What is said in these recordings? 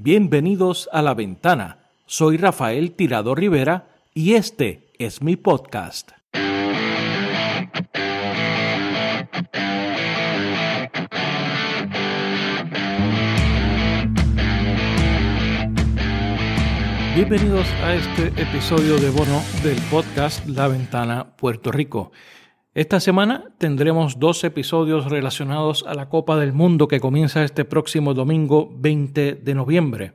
Bienvenidos a La Ventana. Soy Rafael Tirado Rivera y este es mi podcast. Bienvenidos a este episodio de bono del podcast La Ventana Puerto Rico. Esta semana tendremos dos episodios relacionados a la Copa del Mundo que comienza este próximo domingo 20 de noviembre.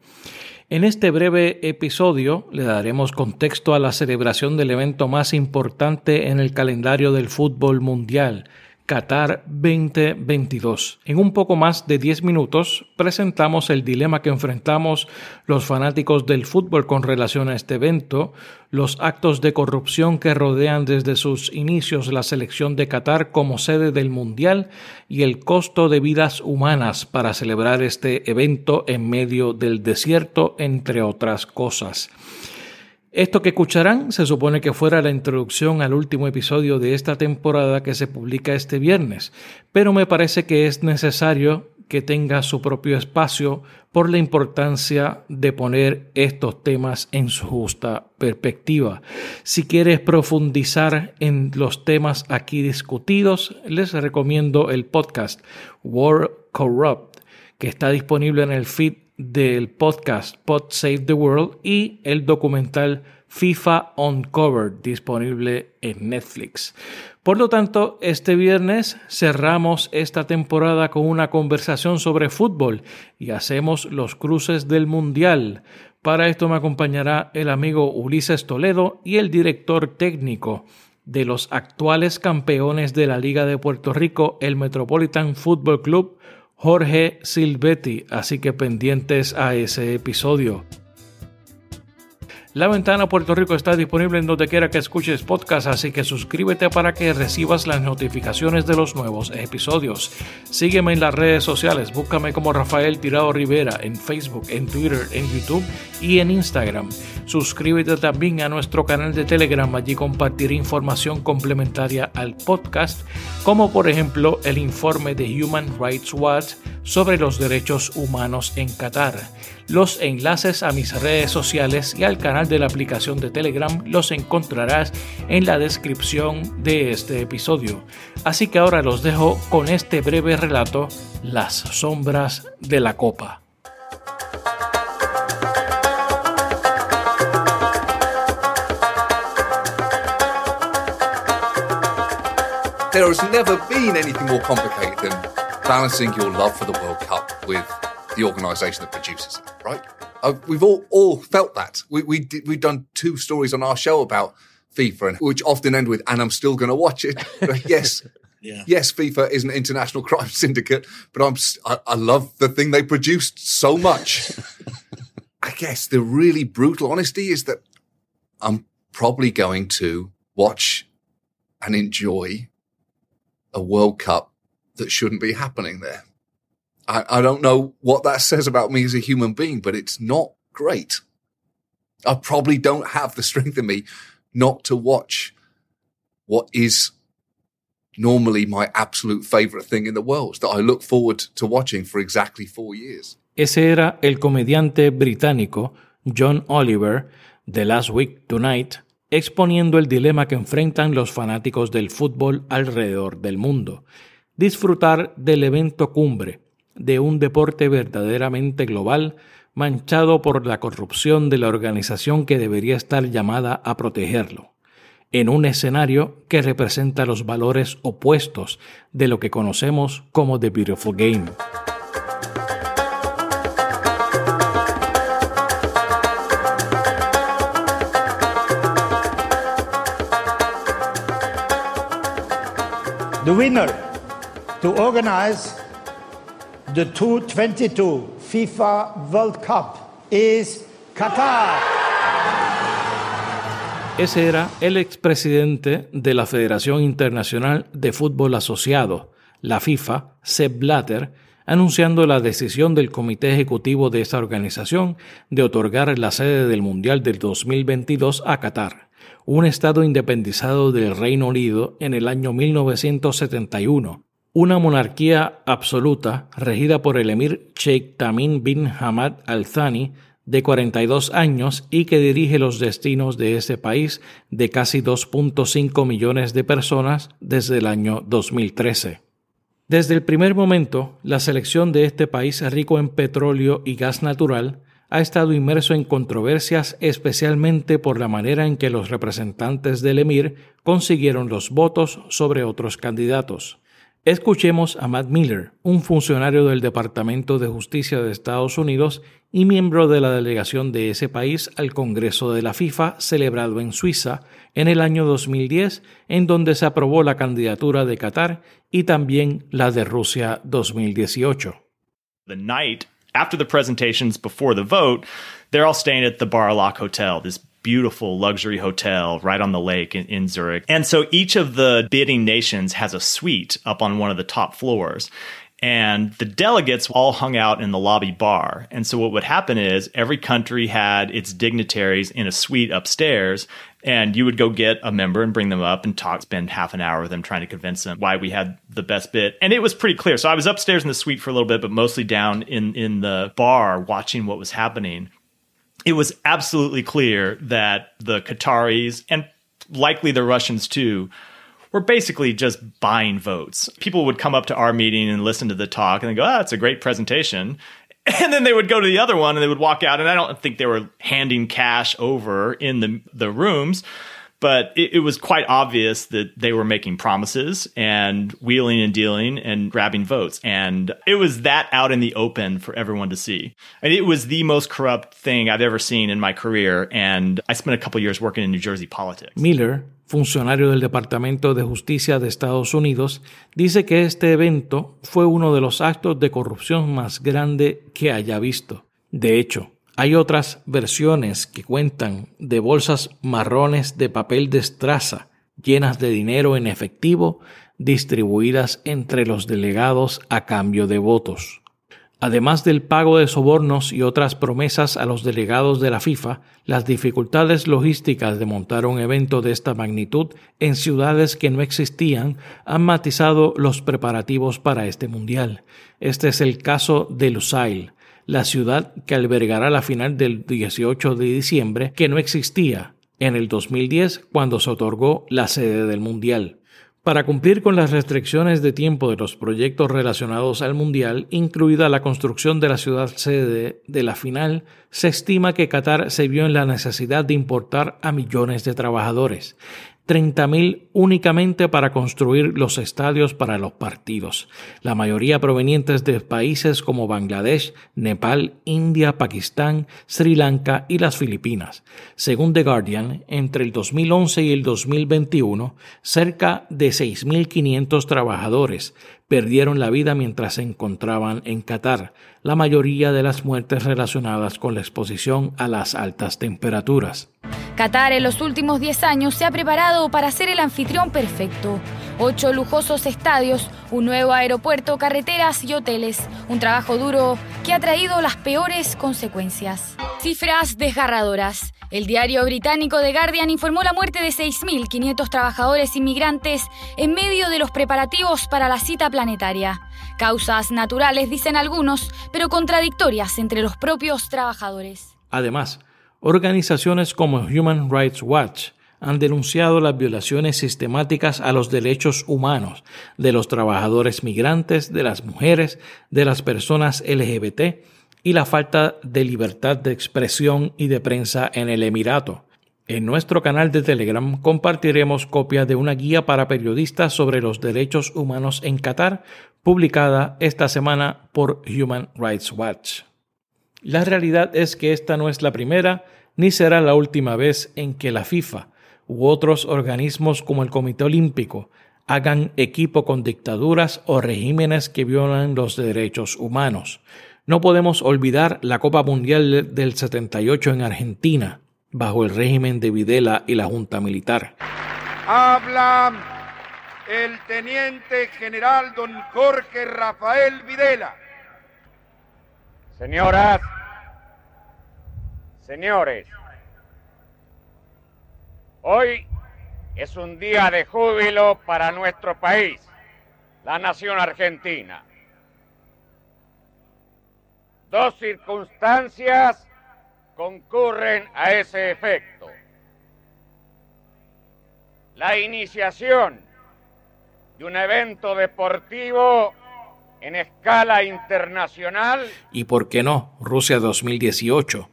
En este breve episodio le daremos contexto a la celebración del evento más importante en el calendario del fútbol mundial, Qatar 2022. En un poco más de 10 minutos presentamos el dilema que enfrentamos los fanáticos del fútbol con relación a este evento, los actos de corrupción que rodean desde sus inicios la selección de Qatar como sede del Mundial y el costo de vidas humanas para celebrar este evento en medio del desierto, entre otras cosas. Esto que escucharán se supone que fuera la introducción al último episodio de esta temporada que se publica este viernes, pero me parece que es necesario que tenga su propio espacio por la importancia de poner estos temas en su justa perspectiva. Si quieres profundizar en los temas aquí discutidos, les recomiendo el podcast War Corrupt, que está disponible en el feed del podcast Pod Save the World y el documental FIFA Uncovered disponible en Netflix. Por lo tanto, este viernes cerramos esta temporada con una conversación sobre fútbol y hacemos los cruces del Mundial. Para esto me acompañará el amigo Ulises Toledo y el director técnico de los actuales campeones de la Liga de Puerto Rico, el Metropolitan Football Club, Jorge Silvetti, así que pendientes a ese episodio. La Ventana Puerto Rico está disponible en donde quiera que escuches podcast, así que suscríbete para que recibas las notificaciones de los nuevos episodios. Sígueme en las redes sociales, búscame como Rafael Tirado Rivera en Facebook, en Twitter, en YouTube y en Instagram. Suscríbete también a nuestro canal de Telegram, allí compartiré información complementaria al podcast, como por ejemplo el informe de Human Rights Watch sobre los derechos humanos en Qatar. Los enlaces a mis redes sociales y al canal de la aplicación de Telegram los encontrarás en la descripción de este episodio. Así que ahora los dejo con este breve relato, Las sombras de la copa. There has never been anything more complicated than balancing your love for the World Cup with the organisation that produces it, right? Uh, we've all all felt that. We we did, we've done two stories on our show about FIFA, and which often end with "and I'm still going to watch it." yes. Yeah. Yes, FIFA is an international crime syndicate, but I'm I, I love the thing they produced so much. I guess the really brutal honesty is that I'm probably going to watch and enjoy a World Cup that shouldn't be happening there. I, I don't know what that says about me as a human being, but it's not great. I probably don't have the strength in me not to watch what is normally my absolute favorite thing in the world that I look forward to watching for exactly four years. Ese era el comediante británico John Oliver de Last Week Tonight exponiendo el dilema que enfrentan los fanáticos del fútbol alrededor del mundo. Disfrutar del evento cumbre de un deporte verdaderamente global manchado por la corrupción de la organización que debería estar llamada a protegerlo, en un escenario que representa los valores opuestos de lo que conocemos como The Beautiful Game. The winner to organize the 2022 FIFA World Cup is Qatar. Ese era el expresidente de la Federación Internacional de Fútbol Asociado, la FIFA, Sepp Blatter, anunciando la decisión del comité ejecutivo de esa organización de otorgar la sede del Mundial del 2022 a Qatar, un estado independizado del Reino Unido en el año 1971 una monarquía absoluta regida por el emir Sheikh Tamim bin Hamad Al Thani, de 42 años y que dirige los destinos de ese país de casi 2.5 millones de personas desde el año 2013. Desde el primer momento, la selección de este país rico en petróleo y gas natural ha estado inmerso en controversias especialmente por la manera en que los representantes del emir consiguieron los votos sobre otros candidatos. Escuchemos a Matt Miller, un funcionario del Departamento de Justicia de Estados Unidos y miembro de la delegación de ese país al Congreso de la FIFA celebrado en Suiza en el año 2010, en donde se aprobó la candidatura de Qatar y también la de Rusia 2018. The night after the presentations before the vote, they're all staying at the Bar Hotel, this beautiful luxury hotel right on the lake in, in, Zurich. And so each of the bidding nations has a suite up on one of the top floors. And the delegates all hung out in the lobby bar. And so what would happen is every country had its dignitaries in a suite upstairs. And you would go get a member and bring them up and talk, spend half an hour with them trying to convince them why we had the best bid. And it was pretty clear. So I was upstairs in the suite for a little bit, but mostly down in, in the bar watching what was happening it was absolutely clear that the Qataris and likely the Russians too were basically just buying votes. People would come up to our meeting and listen to the talk and they go, "Ah, oh, it's a great presentation." And then they would go to the other one and they would walk out and I don't think they were handing cash over in the the rooms but it, it, was quite obvious that they were making promises and wheeling and dealing and grabbing votes. And it was that out in the open for everyone to see. And it was the most corrupt thing I've ever seen in my career. And I spent a couple years working in New Jersey politics. Miller, funcionario del Departamento de Justicia de Estados Unidos, dice que este evento fue uno de los actos de corrupción más grande que haya visto. De hecho, Hay otras versiones que cuentan de bolsas marrones de papel de estraza llenas de dinero en efectivo distribuidas entre los delegados a cambio de votos. Además del pago de sobornos y otras promesas a los delegados de la FIFA, las dificultades logísticas de montar un evento de esta magnitud en ciudades que no existían han matizado los preparativos para este mundial. Este es el caso de Lusail, la ciudad que albergará la final del 18 de diciembre, que no existía en el 2010 cuando se otorgó la sede del Mundial. Para cumplir con las restricciones de tiempo de los proyectos relacionados al Mundial, incluida la construcción de la ciudad sede de la final, se estima que Qatar se vio en la necesidad de importar a millones de trabajadores. 30.000 únicamente para construir los estadios para los partidos, la mayoría provenientes de países como Bangladesh, Nepal, India, Pakistán, Sri Lanka y las Filipinas. Según The Guardian, entre el 2011 y el 2021, cerca de 6.500 trabajadores perdieron la vida mientras se encontraban en Qatar, la mayoría de las muertes relacionadas con la exposición a las altas temperaturas. Qatar en los últimos 10 años se ha preparado para ser el anfitrión perfecto. Ocho lujosos estadios, un nuevo aeropuerto, carreteras y hoteles. Un trabajo duro que ha traído las peores consecuencias. Cifras desgarradoras. El diario británico The Guardian informó la muerte de 6.500 trabajadores inmigrantes en medio de los preparativos para la cita planetaria. Causas naturales, dicen algunos, pero contradictorias entre los propios trabajadores. Además, Organizaciones como Human Rights Watch han denunciado las violaciones sistemáticas a los derechos humanos de los trabajadores migrantes, de las mujeres, de las personas LGBT y la falta de libertad de expresión y de prensa en el Emirato. En nuestro canal de Telegram compartiremos copia de una guía para periodistas sobre los derechos humanos en Qatar, publicada esta semana por Human Rights Watch. La realidad es que esta no es la primera ni será la última vez en que la FIFA u otros organismos como el Comité Olímpico hagan equipo con dictaduras o regímenes que violan los derechos humanos. No podemos olvidar la Copa Mundial del 78 en Argentina, bajo el régimen de Videla y la Junta Militar. Habla el teniente general don Jorge Rafael Videla. Señoras, señores, hoy es un día de júbilo para nuestro país. la nación argentina. Dos circunstancias concurren a ese efecto. La iniciación de un evento deportivo en escala internacional. Y por qué no, Rusia 2018.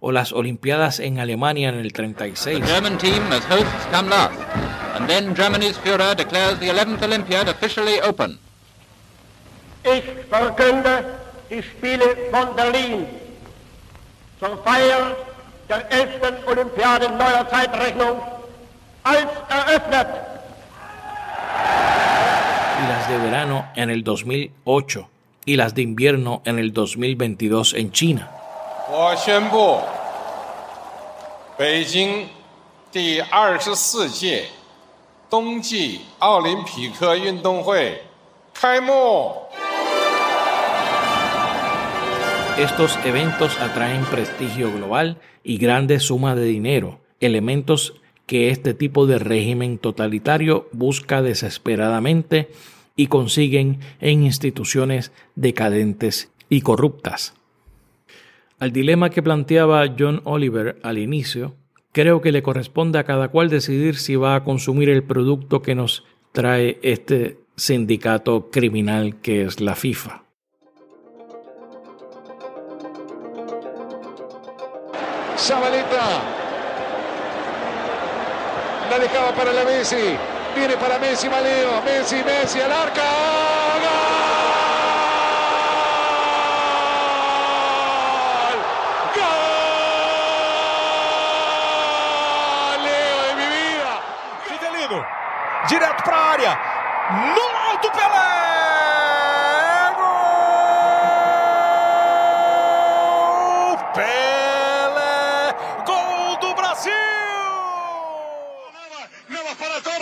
O las Olimpiadas en Alemania en el 36. The German team as hosts come last, and then Germany's Führer declares the 11th Olympiad officially open. Ich verkünde, ich spiele von Berlin zur Feier der 11. Olympiade neuer Zeitrechnung als eröffnet. Y las de verano en el 2008 y las de invierno en el 2022 en China. 我宣布，北京第二十四届冬季奥林匹克运动会开幕。Estos eventos atraen prestigio global y grandes sumas de dinero, elementos que este tipo de régimen totalitario busca desesperadamente y consiguen en instituciones decadentes y corruptas. Al dilema que planteaba John Oliver al inicio, creo que le corresponde a cada cual decidir si va a consumir el producto que nos trae este sindicato criminal que es la FIFA. Zabaleta. La dejaba para la Messi. Viene para Messi, Maleo. Messi, Messi, al arca. ¡Gol! ¡Gol! Leo de mi vida. Fidelino. Direto para a área. No alto Pelé!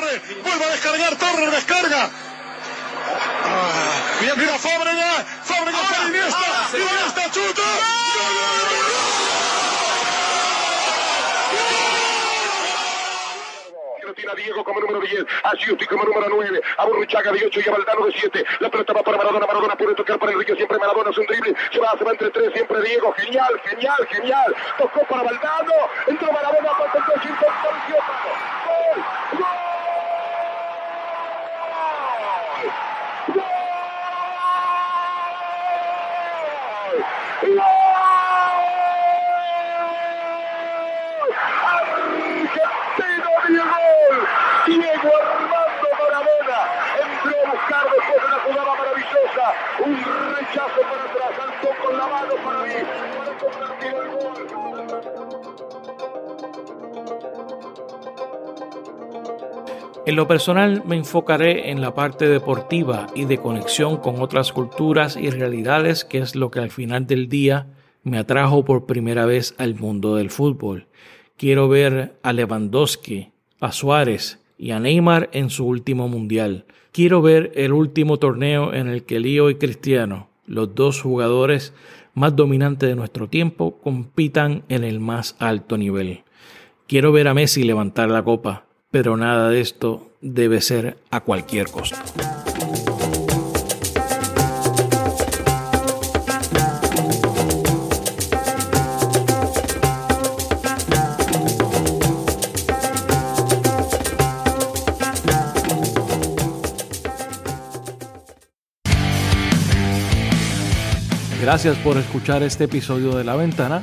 Navas para Torre. Vuelve a descargar. Torre descarga. Ah, Mira, mira Fábrega. Fábrega para Iniesta. Iniesta chuta. Lo tira Diego como número 10, a Giusti como número 9, a Burruchaga de 8 y a Valdano de 7. La pelota va para Maradona, Maradona puede tocar para Enrique, siempre Maradona es un drible, se va, se va entre tres, siempre Diego, genial, genial, genial. Tocó para Valdano, entró Maradona, para el En lo personal me enfocaré en la parte deportiva y de conexión con otras culturas y realidades, que es lo que al final del día me atrajo por primera vez al mundo del fútbol. Quiero ver a Lewandowski, a Suárez y a Neymar en su último mundial. Quiero ver el último torneo en el que Lío y Cristiano, los dos jugadores más dominantes de nuestro tiempo, compitan en el más alto nivel. Quiero ver a Messi levantar la copa, pero nada de esto debe ser a cualquier costo. Gracias por escuchar este episodio de La Ventana.